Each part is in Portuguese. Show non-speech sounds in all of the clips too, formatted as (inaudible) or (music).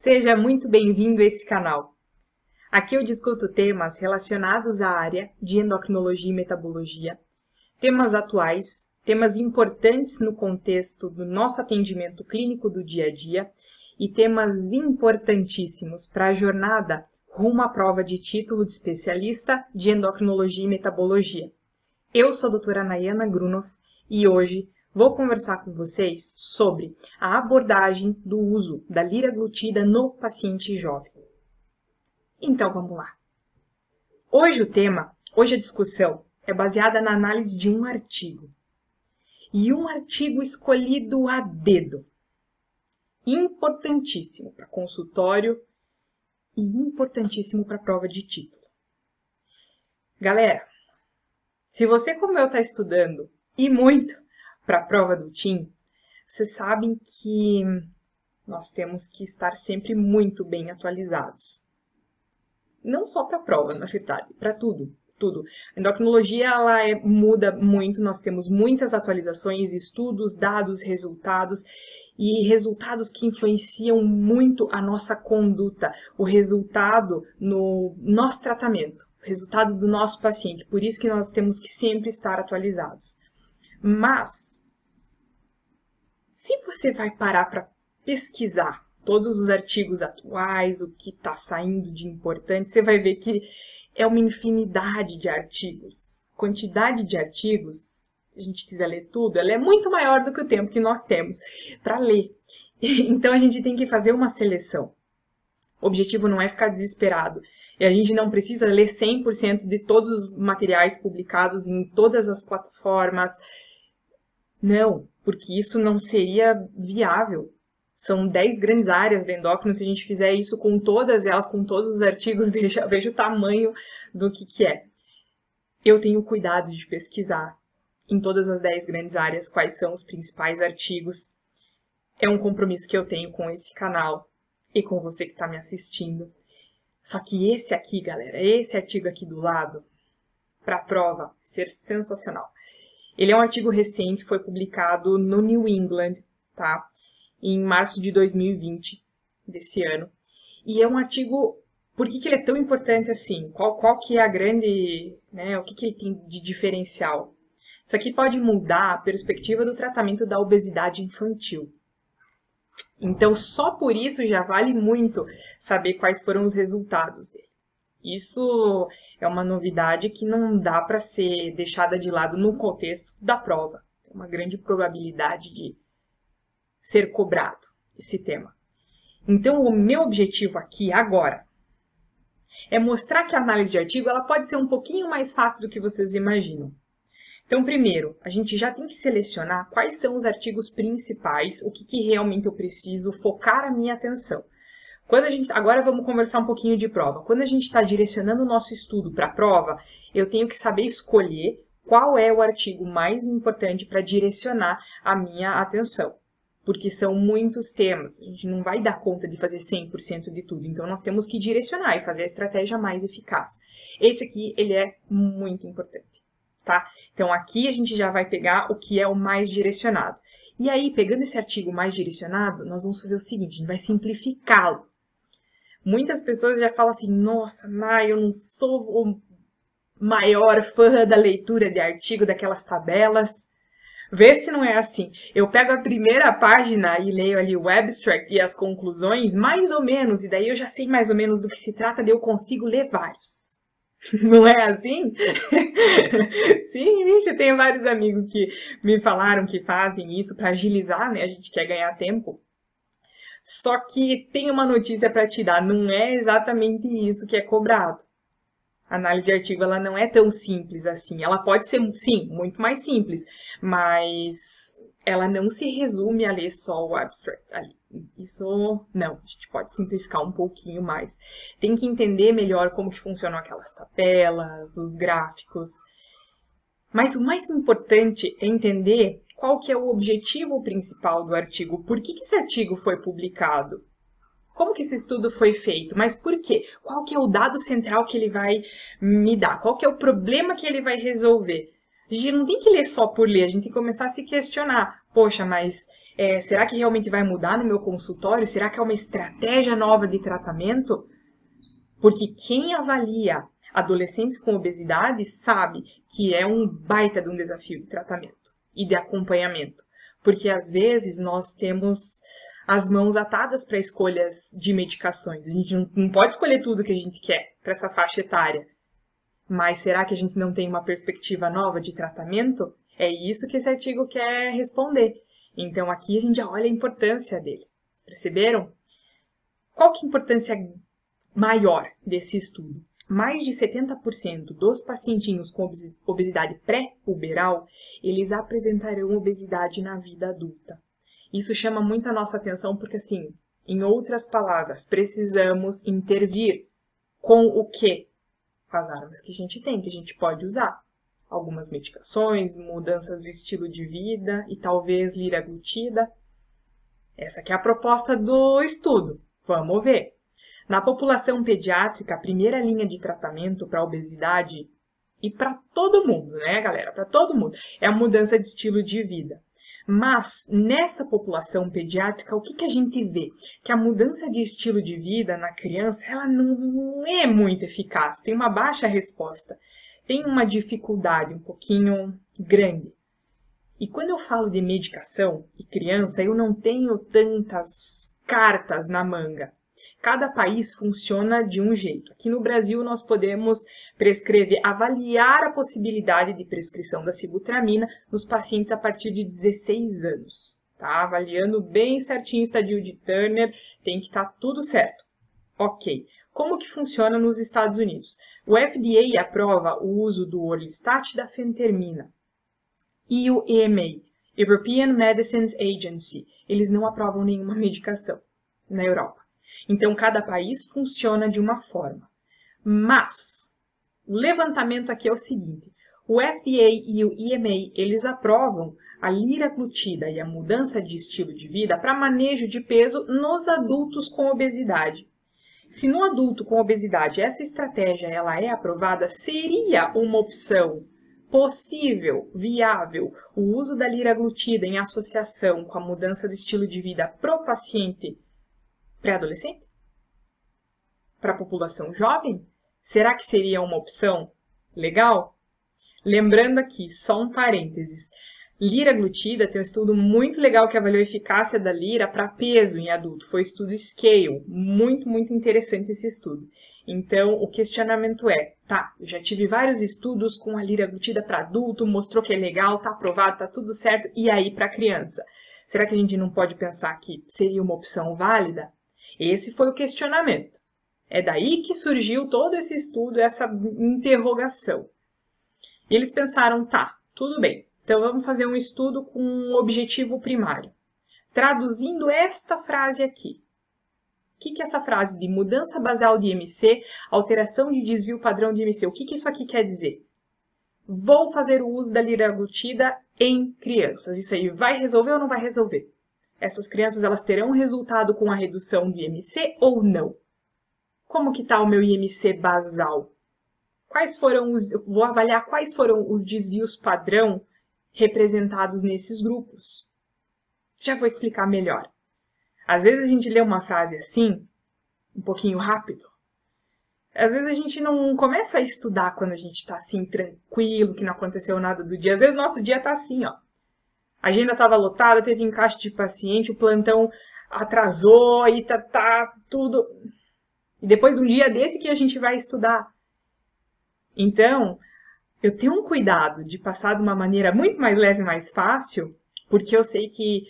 Seja muito bem-vindo a esse canal. Aqui eu discuto temas relacionados à área de endocrinologia e metabologia, temas atuais, temas importantes no contexto do nosso atendimento clínico do dia a dia e temas importantíssimos para a jornada rumo à prova de título de especialista de endocrinologia e metabologia. Eu sou a doutora Nayana Grunoff e hoje vou conversar com vocês sobre a abordagem do uso da liraglutida no paciente jovem. Então vamos lá. Hoje o tema, hoje a discussão é baseada na análise de um artigo. E um artigo escolhido a dedo. Importantíssimo para consultório e importantíssimo para prova de título. Galera, se você como eu está estudando e muito para a prova do TIM, vocês sabem que nós temos que estar sempre muito bem atualizados. Não só para a prova, na verdade, para tudo, tudo. A endocrinologia ela é, muda muito, nós temos muitas atualizações, estudos, dados, resultados e resultados que influenciam muito a nossa conduta, o resultado no nosso tratamento, o resultado do nosso paciente. Por isso que nós temos que sempre estar atualizados. Mas se você vai parar para pesquisar todos os artigos atuais, o que está saindo de importante, você vai ver que é uma infinidade de artigos. Quantidade de artigos, se a gente quiser ler tudo, ela é muito maior do que o tempo que nós temos para ler. (laughs) Então a gente tem que fazer uma seleção. O objetivo não é ficar desesperado. E a gente não precisa ler 100% de todos os materiais publicados em todas as plataformas. Não, porque isso não seria viável. São 10 grandes áreas do endócrino, se a gente fizer isso com todas elas, com todos os artigos, (laughs) veja, veja o tamanho do que, que é. Eu tenho cuidado de pesquisar em todas as 10 grandes áreas quais são os principais artigos. É um compromisso que eu tenho com esse canal e com você que está me assistindo. Só que esse aqui, galera, esse artigo aqui do lado, para a prova, ser sensacional. Ele é um artigo recente, foi publicado no New England, tá? Em março de 2020, desse ano. E é um artigo... Por que, que ele é tão importante assim? Qual, qual que é a grande... Né, o que, que ele tem de diferencial? Isso aqui pode mudar a perspectiva do tratamento da obesidade infantil. Então, só por isso já vale muito saber quais foram os resultados dele. Isso é uma novidade que não dá para ser deixada de lado no contexto da prova. Tem uma grande probabilidade de ser cobrado esse tema. Então, o meu objetivo aqui agora é mostrar que a análise de artigo ela pode ser um pouquinho mais fácil do que vocês imaginam. Então, primeiro, a gente já tem que selecionar quais são os artigos principais, o que, que realmente eu preciso focar a minha atenção. Quando a gente, agora vamos conversar um pouquinho de prova. Quando a gente está direcionando o nosso estudo para a prova, eu tenho que saber escolher qual é o artigo mais importante para direcionar a minha atenção. Porque são muitos temas, a gente não vai dar conta de fazer 100% de tudo, então nós temos que direcionar e fazer a estratégia mais eficaz. Esse aqui, ele é muito importante, tá? Então aqui a gente já vai pegar o que é o mais direcionado. E aí, pegando esse artigo mais direcionado, nós vamos fazer o seguinte, a gente vai simplificá-lo. Muitas pessoas já falam assim: nossa, Mai, eu não sou o maior fã da leitura de artigo, daquelas tabelas. Vê se não é assim. Eu pego a primeira página e leio ali o abstract e as conclusões, mais ou menos, e daí eu já sei mais ou menos do que se trata, daí eu consigo ler vários. (laughs) Não é assim? (laughs) Sim, vixe, eu tenho vários amigos que me falaram que fazem isso para agilizar, né? A gente quer ganhar tempo. Só que tem uma notícia para te dar, não é exatamente isso que é cobrado. A análise de artigo ela não é tão simples assim. Ela pode ser, sim, muito mais simples, mas ela não se resume a ler só o abstract. Isso não, a gente pode simplificar um pouquinho mais. Tem que entender melhor como que funcionam aquelas tabelas, os gráficos. Mas o mais importante é entender qual que é o objetivo principal do artigo, por que, que esse artigo foi publicado, como que esse estudo foi feito, mas por quê? Qual que é o dado central que ele vai me dar? Qual que é o problema que ele vai resolver? A gente não tem que ler só por ler, a gente tem que começar a se questionar. Poxa, mas É, será que realmente vai mudar no meu consultório? Será que é uma estratégia nova de tratamento? Porque quem avalia adolescentes com obesidade sabe que é um baita de um desafio de tratamento e de acompanhamento. Porque às vezes nós temos as mãos atadas para escolhas de medicações. A gente não, pode escolher tudo que a gente quer para essa faixa etária. Mas será que a gente não tem uma perspectiva nova de tratamento? É isso que esse artigo quer responder. Então aqui a gente já olha a importância dele. Perceberam? Qual que é a importância maior desse estudo? Mais de 70% dos pacientinhos com obesidade pré-puberal, eles apresentarão obesidade na vida adulta. Isso chama muito a nossa atenção porque, assim, em outras palavras, precisamos intervir com o com as armas que a gente tem, que a gente pode usar. Algumas medicações, mudanças do estilo de vida e talvez liraglutida. Essa aqui é a proposta do estudo. Vamos ver. Na população pediátrica, a primeira linha de tratamento para obesidade e para todo mundo, né, galera? Para todo mundo é a mudança de estilo de vida. Mas nessa população pediátrica, o que, que a gente vê? Que a mudança de estilo de vida na criança, ela não é muito eficaz, tem uma baixa resposta, tem uma dificuldade um pouquinho grande. E quando eu falo de medicação e criança, eu não tenho tantas cartas na manga cada país funciona de um jeito. Aqui no Brasil, nós podemos prescrever, avaliar a possibilidade de prescrição da sibutramina nos pacientes a partir de 16 anos. Tá? Avaliando bem certinho o estadio de Turner, tem que estar tá tudo certo. Ok. Como que funciona nos Estados Unidos? O FDA aprova o uso do Orlistat da fentermina. E o EMA, European Medicines Agency, eles não aprovam nenhuma medicação na Europa. Então, cada país funciona de uma forma. Mas, o levantamento aqui é o seguinte: o FDA e o EMA, eles aprovam a liraglutida e a mudança de estilo de vida para manejo de peso nos adultos com obesidade. Se no adulto com obesidade essa estratégia ela é aprovada, seria uma opção possível, viável, o uso da liraglutida em associação com a mudança do estilo de vida para o paciente pré-adolescente? Para a população jovem? Será que seria uma opção legal? Lembrando aqui, só um parênteses. Lira glutida tem um estudo muito legal que avaliou a eficácia da lira para peso em adulto. Foi o estudo Scale. Muito, muito interessante esse estudo. Então, o questionamento é, tá, eu já tive vários estudos com a lira glutida para adulto, mostrou que é legal, tá aprovado, tá tudo certo, e aí para criança? Será que a gente não pode pensar que seria uma opção válida? Esse foi o questionamento. É daí que surgiu todo esse estudo, essa interrogação. E eles pensaram, tá, tudo bem, então vamos fazer um estudo com um objetivo primário. Traduzindo esta frase aqui. O que, que essa frase de mudança basal de IMC, alteração de desvio padrão de IMC? O que, que isso aqui quer dizer? Vou fazer o uso da liraglutida em crianças. Isso aí vai resolver ou não vai resolver? Essas crianças elas terão resultado com a redução do IMC ou não? Como que está o meu IMC basal? Quais foram os, vou avaliar quais foram os desvios padrão representados nesses grupos. Já vou explicar melhor. Às vezes a gente lê uma frase assim, um pouquinho rápido. Às vezes a gente não começa a estudar quando a gente está assim, tranquilo, que não aconteceu nada do dia. Às vezes nosso dia está assim, ó. A agenda estava lotada, teve encaixe de paciente, o plantão atrasou e tá, tá tudo. E depois de um dia desse que a gente vai estudar. Então, eu tenho um cuidado de passar de uma maneira muito mais leve mais fácil, porque eu sei que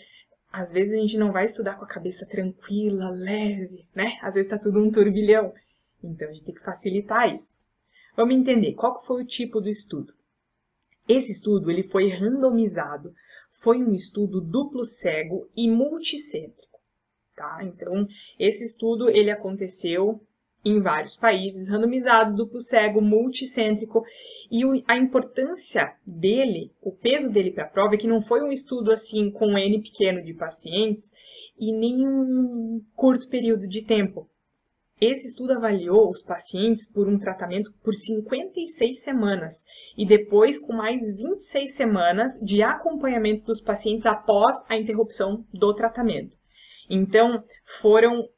às vezes a gente não vai estudar com a cabeça tranquila, leve, né? Às vezes está tudo um turbilhão. Então a gente tem que facilitar isso. Vamos entender qual foi o tipo do estudo. Esse estudo ele foi randomizado foi um estudo duplo cego e multicêntrico. Tá? Então, esse estudo ele aconteceu em vários países, randomizado, duplo cego, multicêntrico, e a importância dele, o peso dele para a prova, é que não foi um estudo assim com N pequeno de pacientes e nem um curto período de tempo. Esse estudo avaliou os pacientes por um tratamento por 56 semanas e depois com mais 26 semanas de acompanhamento dos pacientes após a interrupção do tratamento. Então, foram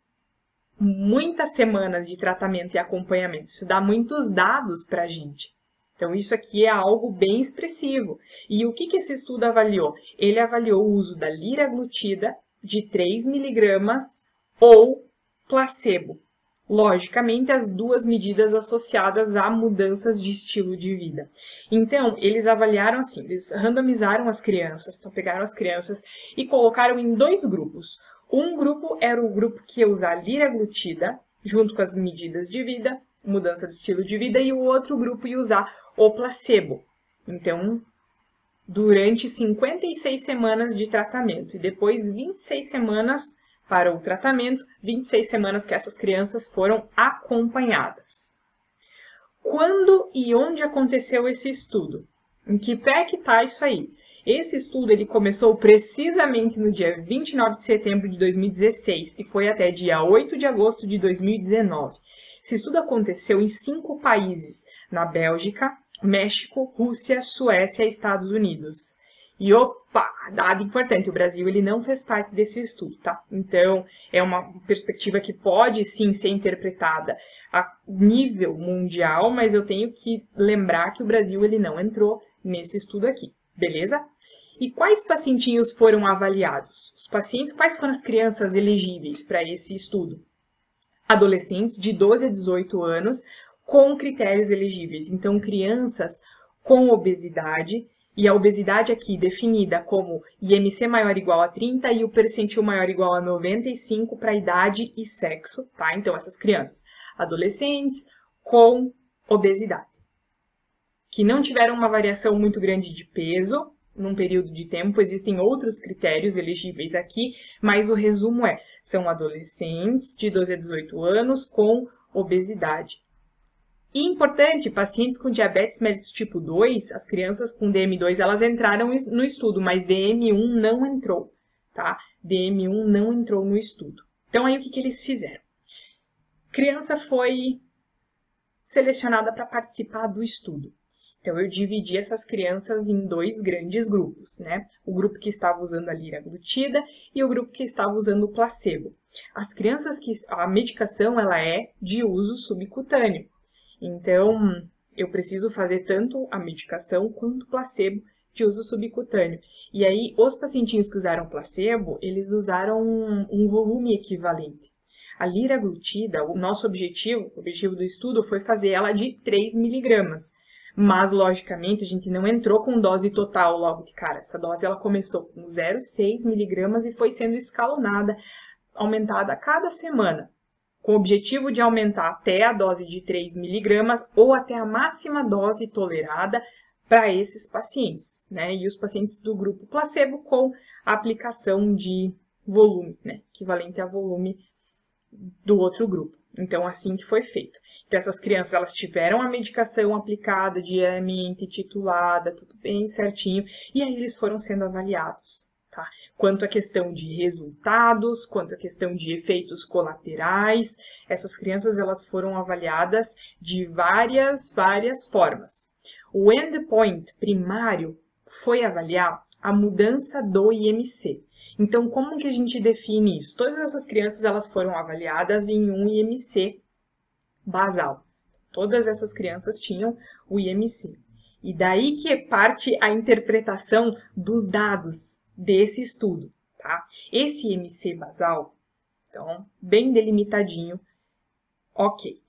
muitas semanas de tratamento e acompanhamento. Isso dá muitos dados para a gente. Então, isso aqui é algo bem expressivo. E o que, que esse estudo avaliou? Ele avaliou o uso da liraglutida de 3 miligramas ou placebo logicamente, as duas medidas associadas a mudanças de estilo de vida. Então, eles avaliaram assim, eles randomizaram as crianças, então pegaram as crianças e colocaram em dois grupos. Um grupo era o grupo que ia usar liraglutida, junto com as medidas de vida, mudança de estilo de vida, e o outro grupo ia usar o placebo. Então, durante 56 semanas de tratamento e depois 26 semanas para o tratamento, 26 semanas que essas crianças foram acompanhadas. Quando e onde aconteceu esse estudo? Em que pé que está isso aí? Esse estudo ele começou precisamente no dia 29 de setembro de 2016 e foi até dia 8 de agosto de 2019. Esse estudo aconteceu em cinco países: na Bélgica, México, Rússia, Suécia e Estados Unidos. E opa, dado importante, o Brasil ele não fez parte desse estudo, tá? Então, é uma perspectiva que pode sim ser interpretada a nível mundial, mas eu tenho que lembrar que o Brasil ele não entrou nesse estudo aqui, beleza? E quais pacientinhos foram avaliados? Os pacientes, quais foram as crianças elegíveis para esse estudo? Adolescentes de 12 a 18 anos com critérios elegíveis. Então, crianças com obesidade e a obesidade aqui definida como IMC maior ou igual a 30 e o percentil maior ou igual a 95 para idade e sexo, tá? Então, essas crianças, adolescentes com obesidade, que não tiveram uma variação muito grande de peso num período de tempo, existem outros critérios elegíveis aqui, mas o resumo é, são adolescentes de 12 a 18 anos com obesidade. E importante, pacientes com diabetes mellitus tipo 2, as crianças com DM2, elas entraram no estudo, mas DM1 não entrou, tá? DM1 não entrou no estudo. Então, aí o que, que eles fizeram? Criança foi selecionada para participar do estudo. Então, eu dividi essas crianças em dois grandes grupos, né? O grupo que estava usando a liraglutida e o grupo que estava usando o placebo. As crianças que... A medicação, ela é de uso subcutâneo. Então, eu preciso fazer tanto a medicação quanto o placebo de uso subcutâneo. E aí, os pacientinhos que usaram placebo, eles usaram um, um volume equivalente. A liraglutida, o nosso objetivo, o objetivo do estudo foi fazer ela de 3 miligramas. Mas, logicamente, a gente não entrou com dose total logo de cara. Essa dose ela começou com 0,6 miligramas e foi sendo escalonada, aumentada a cada semana com o objetivo de aumentar até a dose de 3 miligramas ou até a máxima dose tolerada para esses pacientes, né? E os pacientes do grupo placebo com aplicação de volume, né? Equivalente a volume do outro grupo. Então, assim que foi feito. Então, essas crianças, elas tiveram a medicação aplicada diariamente, titulada, tudo bem certinho, e aí eles foram sendo avaliados? Quanto à questão de resultados, quanto à questão de efeitos colaterais, essas crianças elas foram avaliadas de várias, várias formas. O endpoint primário foi avaliar a mudança do IMC. Então, como que a gente define isso? Todas essas crianças elas foram avaliadas em um IMC basal. Todas essas crianças tinham o IMC. E daí que parte a interpretação dos dados, desse estudo, tá? Esse MC basal, então, bem delimitadinho, ok.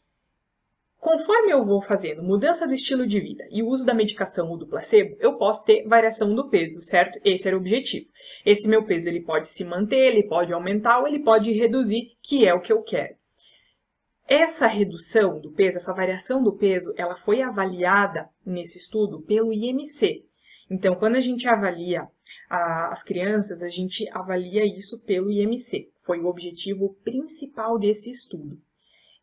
Conforme eu vou fazendo mudança do estilo de vida e uso da medicação ou do placebo, eu posso ter variação do peso, certo? Esse era o objetivo. Esse meu peso ele pode se manter, ele pode aumentar ou ele pode reduzir, que é o que eu quero. Essa redução do peso, essa variação do peso, ela foi avaliada nesse estudo pelo IMC. Então, quando a gente avalia a, as crianças, a gente avalia isso pelo IMC. Foi o objetivo principal desse estudo.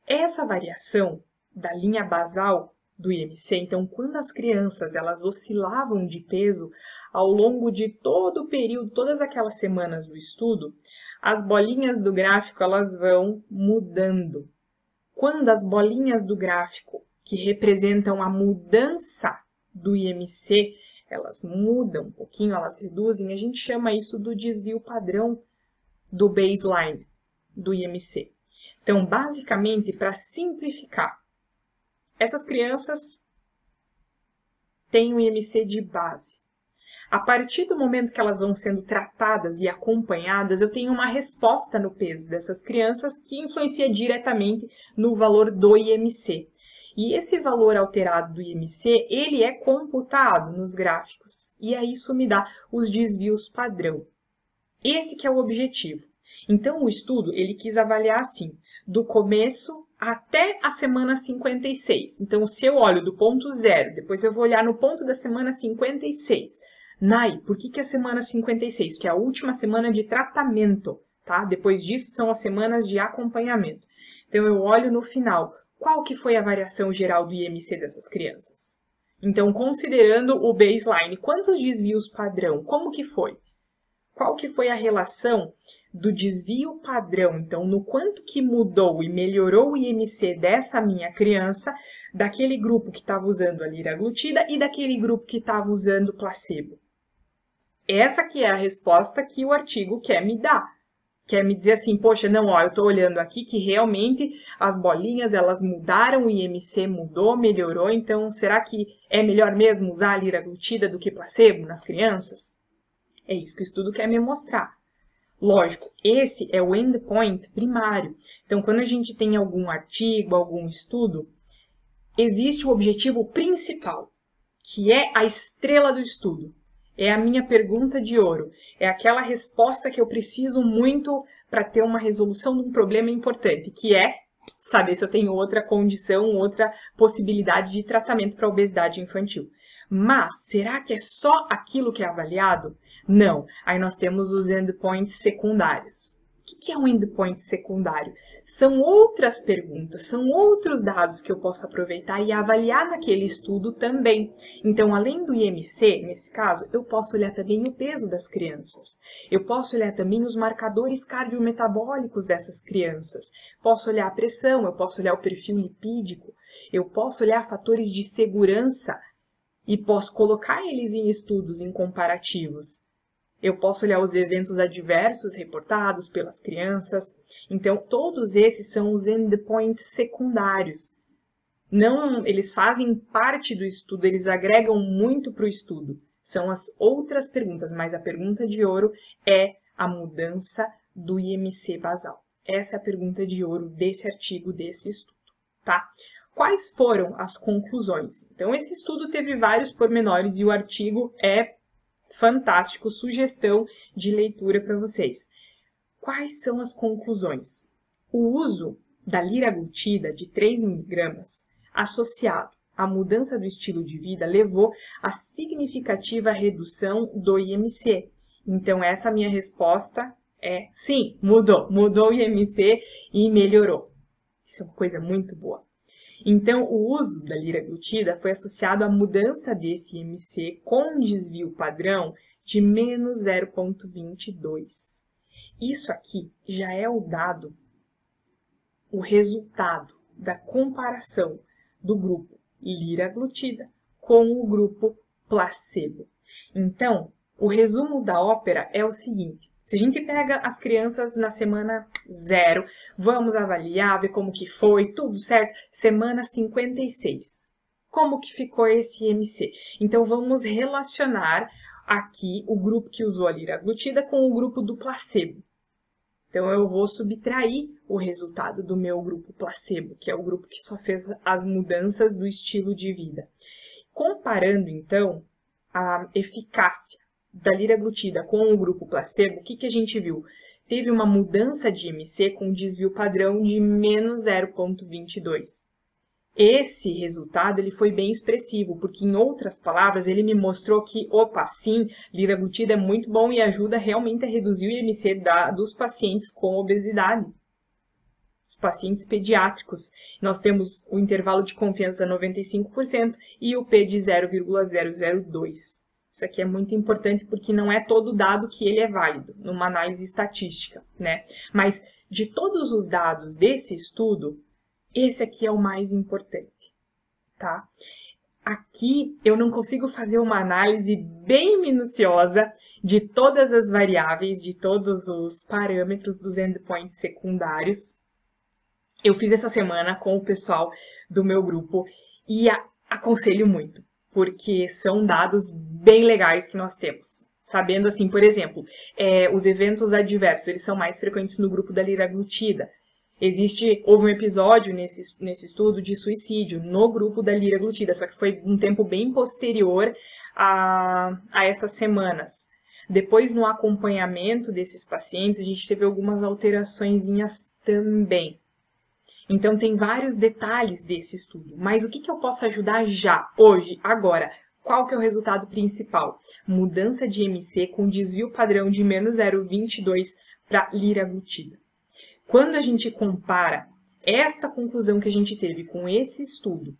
Essa variação da linha basal do IMC, então, quando as crianças elas oscilavam de peso ao longo de todo o período, todas aquelas semanas do estudo, as bolinhas do gráfico elas vão mudando. quando as bolinhas do gráfico que representam a mudança do IMC, elas mudam um pouquinho, elas reduzem, a gente chama isso do desvio padrão do baseline do IMC. Então, basicamente, para simplificar, essas crianças têm um IMC de base. A partir do momento que elas vão sendo tratadas e acompanhadas, eu tenho uma resposta no peso dessas crianças que influencia diretamente no valor do IMC. E esse valor alterado do IMC, ele é computado nos gráficos. E aí isso me dá os desvios padrão. Esse que é o objetivo. Então, o estudo, ele quis avaliar assim, do começo até a semana 56. Então, se eu olho do ponto zero, depois eu vou olhar no ponto da semana 56. Nai, por que, que a semana 56? Porque é a última semana de tratamento, tá? Depois disso são as semanas de acompanhamento. Então, eu olho no final, qual que foi a variação geral do IMC dessas crianças? Então, considerando o baseline, quantos desvios padrão? Como que foi? Qual que foi a relação do desvio padrão, então no quanto que mudou e melhorou o IMC dessa minha criança, daquele grupo que estava usando a liraglutida e daquele grupo que estava usando placebo. Essa que é a resposta que o artigo quer me dar. Quer me dizer assim, poxa, não, ó, eu estou olhando aqui que realmente as bolinhas elas mudaram, o IMC mudou, melhorou, então será que é melhor mesmo usar a liraglutida do que placebo nas crianças? É isso que o estudo quer me mostrar. Lógico, esse é o endpoint primário. Então, quando a gente tem algum artigo, algum estudo, existe o objetivo principal, que é a estrela do estudo. É a minha pergunta de ouro. É aquela resposta que eu preciso muito para ter uma resolução de um problema importante, que é saber se eu tenho outra condição, outra possibilidade de tratamento para obesidade infantil. Mas será que é só aquilo que é avaliado? Não. Aí nós temos os endpoints secundários. O que é um endpoint secundário? São outras perguntas, são outros dados que eu posso aproveitar e avaliar naquele estudo também. Então, além do IMC, nesse caso, eu posso olhar também o peso das crianças. Eu posso olhar também os marcadores cardiometabólicos dessas crianças. Posso olhar a pressão, eu posso olhar o perfil lipídico, eu posso olhar fatores de segurança e posso colocar eles em estudos, em comparativos. Eu posso olhar os eventos adversos reportados pelas crianças. Então, todos esses são os endpoints secundários. Não, eles fazem parte do estudo, eles agregam muito para o estudo. São as outras perguntas, mas a pergunta de ouro é a mudança do IMC basal. Essa é a pergunta de ouro desse artigo, desse estudo, tá? Quais foram as conclusões? Então, esse estudo teve vários pormenores e o artigo é fantástico, sugestão de leitura para vocês. Quais são as conclusões? O uso da liraglutida de 3 mg associado à mudança do estilo de vida levou a significativa redução do IMC. Então, essa minha resposta é sim, mudou. Mudou o IMC e melhorou. Isso é uma coisa muito boa. Então, o uso da liraglutida foi associado à mudança desse IMC com desvio padrão de menos 0,22. Isso aqui já é o dado, o resultado da comparação do grupo liraglutida com o grupo placebo. Então, o resumo da ópera é o seguinte: se a gente pega as crianças na semana zero, vamos avaliar, ver como que foi, tudo certo. Semana 56. Como que ficou esse IMC? Então, vamos relacionar aqui o grupo que usou a liraglutida com o grupo do placebo. Então, eu vou subtrair o resultado do meu grupo placebo, que é o grupo que só fez as mudanças do estilo de vida. Comparando, então, a eficácia da liraglutida com o grupo placebo, o que, que a gente viu? Teve uma mudança de IMC com desvio padrão de menos 0,22. Esse resultado ele foi bem expressivo, porque em outras palavras ele me mostrou que, opa, sim, liraglutida é muito bom e ajuda realmente a reduzir o IMC da, dos pacientes com obesidade. Os pacientes pediátricos, nós temos o intervalo de confiança 95% e o P de 0,002. Isso aqui é muito importante porque não é todo dado que ele é válido numa análise estatística, né? Mas de todos os dados desse estudo, esse aqui é o mais importante, tá? Aqui eu não consigo fazer uma análise bem minuciosa de todas as variáveis, de todos os parâmetros dos endpoints secundários. Eu fiz essa semana com o pessoal do meu grupo e aconselho muito, porque são dados bem legais que nós temos. Sabendo assim, por exemplo, é, os eventos adversos, eles são mais frequentes no grupo da liraglutida. Existe, houve um episódio nesse, nesse estudo de suicídio no grupo da lira glutida, só que foi um tempo bem posterior a, a essas semanas. Depois, no acompanhamento desses pacientes, a gente teve algumas alterações também. Então, tem vários detalhes desse estudo. Mas o que, que eu posso ajudar já, hoje, agora? Qual que é o resultado principal? Mudança de MC com desvio padrão de menos 0,22 para lira glutida. Quando a gente compara esta conclusão que a gente teve com esse estudo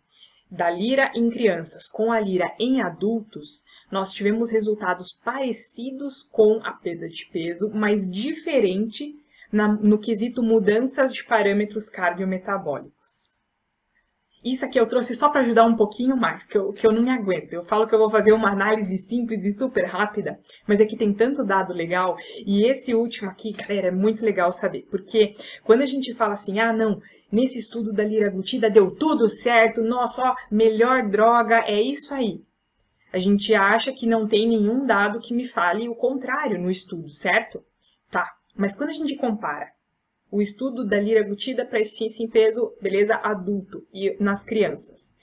da lira em crianças com a lira em adultos, nós tivemos resultados parecidos com a perda de peso, mas diferente na, no quesito mudanças de parâmetros cardiometabólicos. Isso aqui eu trouxe só para ajudar um pouquinho mais, que eu, que eu não me aguento. Eu falo que eu vou fazer uma análise simples e super rápida, mas aqui tem tanto dado legal. E esse último aqui, galera, é muito legal saber. Porque quando a gente fala assim, ah, não, nesse estudo da liraglutida deu tudo certo, nossa, ó, melhor droga, é isso aí. A gente acha que não tem nenhum dado que me fale o contrário no estudo, certo? Tá, mas quando a gente compara o estudo da liraglutida para eficiência em peso, beleza, adulto e nas crianças.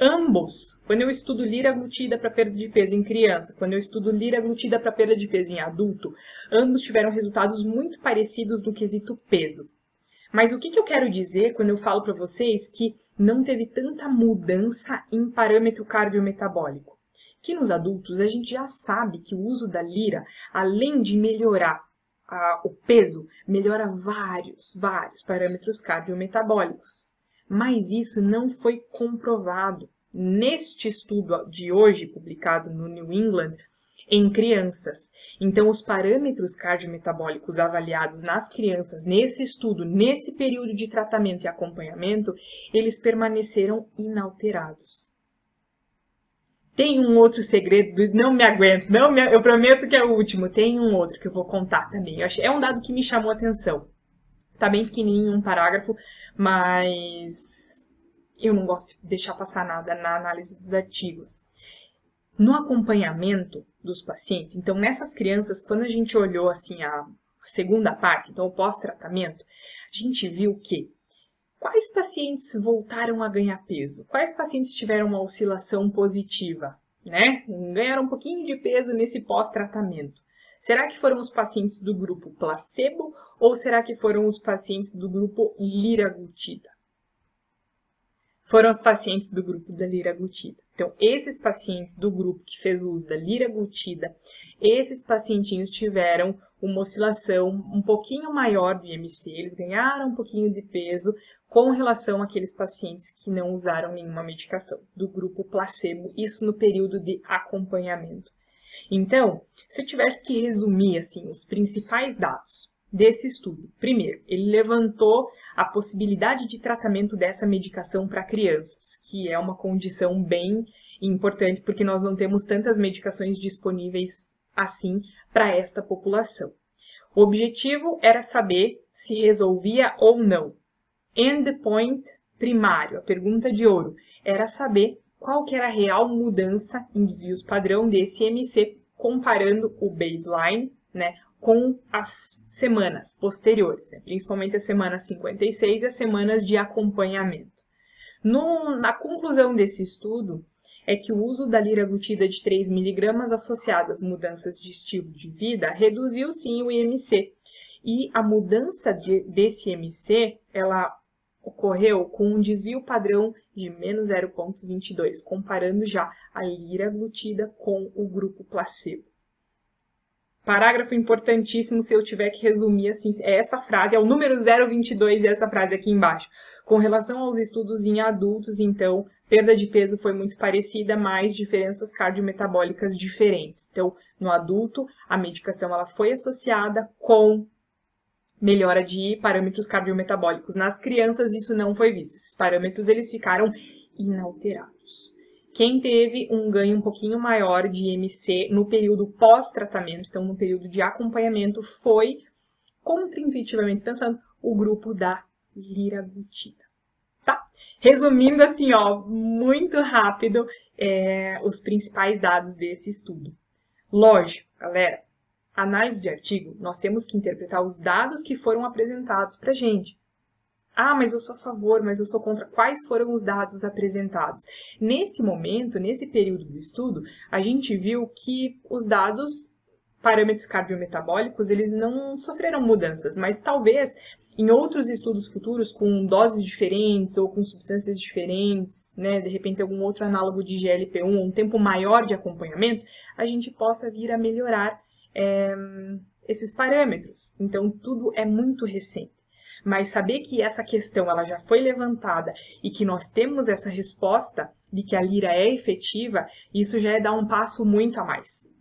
Ambos, quando eu estudo liraglutida para perda de peso em criança, quando eu estudo liraglutida para perda de peso em adulto, ambos tiveram resultados muito parecidos no quesito peso. Mas o que, que eu quero dizer quando eu falo para vocês que não teve tanta mudança em parâmetro cardiometabólico? Que nos adultos a gente já sabe que o uso da lira, além de melhorar a, o peso melhora vários, vários parâmetros cardiometabólicos. Mas isso não foi comprovado neste estudo de hoje, publicado no New England, em crianças. Então, os parâmetros cardiometabólicos avaliados nas crianças nesse estudo, nesse período de tratamento e acompanhamento, eles permaneceram inalterados. Tem um outro segredo, não me aguento, não me, eu prometo que é o último. Tem um outro que eu vou contar também. Achei, é um dado que me chamou a atenção. Tá bem pequenininho, um parágrafo, mas eu não gosto de deixar passar nada na análise dos artigos. No acompanhamento dos pacientes, então nessas crianças, quando a gente olhou assim a segunda parte, então o pós-tratamento, a gente viu que Quais pacientes voltaram a ganhar peso? Quais pacientes tiveram uma oscilação positiva? Né? Ganharam um pouquinho de peso nesse pós-tratamento. Será que foram os pacientes do grupo placebo ou será que foram os pacientes do grupo liraglutida? Foram os pacientes do grupo da liraglutida. Então, esses pacientes do grupo que fez uso da liraglutida, esses pacientinhos tiveram uma oscilação um pouquinho maior do IMC, eles ganharam um pouquinho de peso com relação àqueles pacientes que não usaram nenhuma medicação, do grupo placebo, isso no período de acompanhamento. Então, se eu tivesse que resumir assim os principais dados desse estudo, primeiro, ele levantou a possibilidade de tratamento dessa medicação para crianças, que é uma condição bem importante porque nós não temos tantas medicações disponíveis assim para esta população. O objetivo era saber se resolvia ou não endpoint primário, a pergunta de ouro, era saber qual que era a real mudança em desvios padrão desse MC comparando o baseline, né, com as semanas posteriores, né, principalmente a semana 56 e as semanas de acompanhamento. No, na conclusão desse estudo, é que o uso da liraglutida de 3 mg associada às mudanças de estilo de vida reduziu sim o IMC. E a mudança de, desse IMC, ela ocorreu com um desvio padrão de menos 0,22, comparando já a liraglutida com o grupo placebo. Parágrafo importantíssimo, se eu tiver que resumir assim, é essa frase, é o número 022 e essa frase aqui embaixo. Com relação aos estudos em adultos, então, perda de peso foi muito parecida, mas diferenças cardiometabólicas diferentes. Então, no adulto, a medicação ela foi associada com melhora de parâmetros cardiometabólicos. Nas crianças isso não foi visto. Esses parâmetros eles ficaram inalterados. Quem teve um ganho um pouquinho maior de IMC no período pós-tratamento, então no período de acompanhamento, foi, contraintuitivamente pensando, o grupo da liraglutida. Tá? Resumindo assim, ó, muito rápido, é, os principais dados desse estudo. Lógico, galera, análise de artigo, nós temos que interpretar os dados que foram apresentados para a gente. Ah, mas eu sou a favor, mas eu sou contra. Quais foram os dados apresentados? Nesse momento, nesse período do estudo, a gente viu que os dados parâmetros cardiometabólicos, eles não sofreram mudanças, mas talvez em outros estudos futuros com doses diferentes ou com substâncias diferentes, né, de repente algum outro análogo de GLP-1, um tempo maior de acompanhamento, a gente possa vir a melhorar é, esses parâmetros. Então, tudo é muito recente. Mas saber que essa questão ela já foi levantada e que nós temos essa resposta de que a lira é efetiva, isso já é dar um passo muito a mais.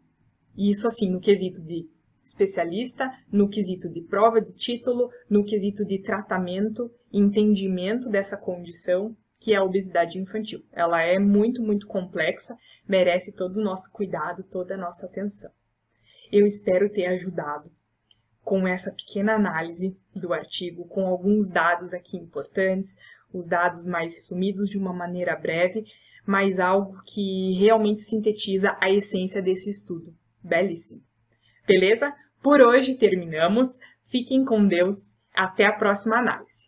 Isso assim, no quesito de especialista, no quesito de prova de título, no quesito de tratamento, entendimento dessa condição que é a obesidade infantil. Ela é muito, muito complexa, merece todo o nosso cuidado, toda a nossa atenção. Eu espero ter ajudado com essa pequena análise do artigo, com alguns dados aqui importantes, os dados mais resumidos de uma maneira breve, mas algo que realmente sintetiza a essência desse estudo. Belíssimo. Beleza? Por hoje terminamos. Fiquem com Deus. Até a próxima análise.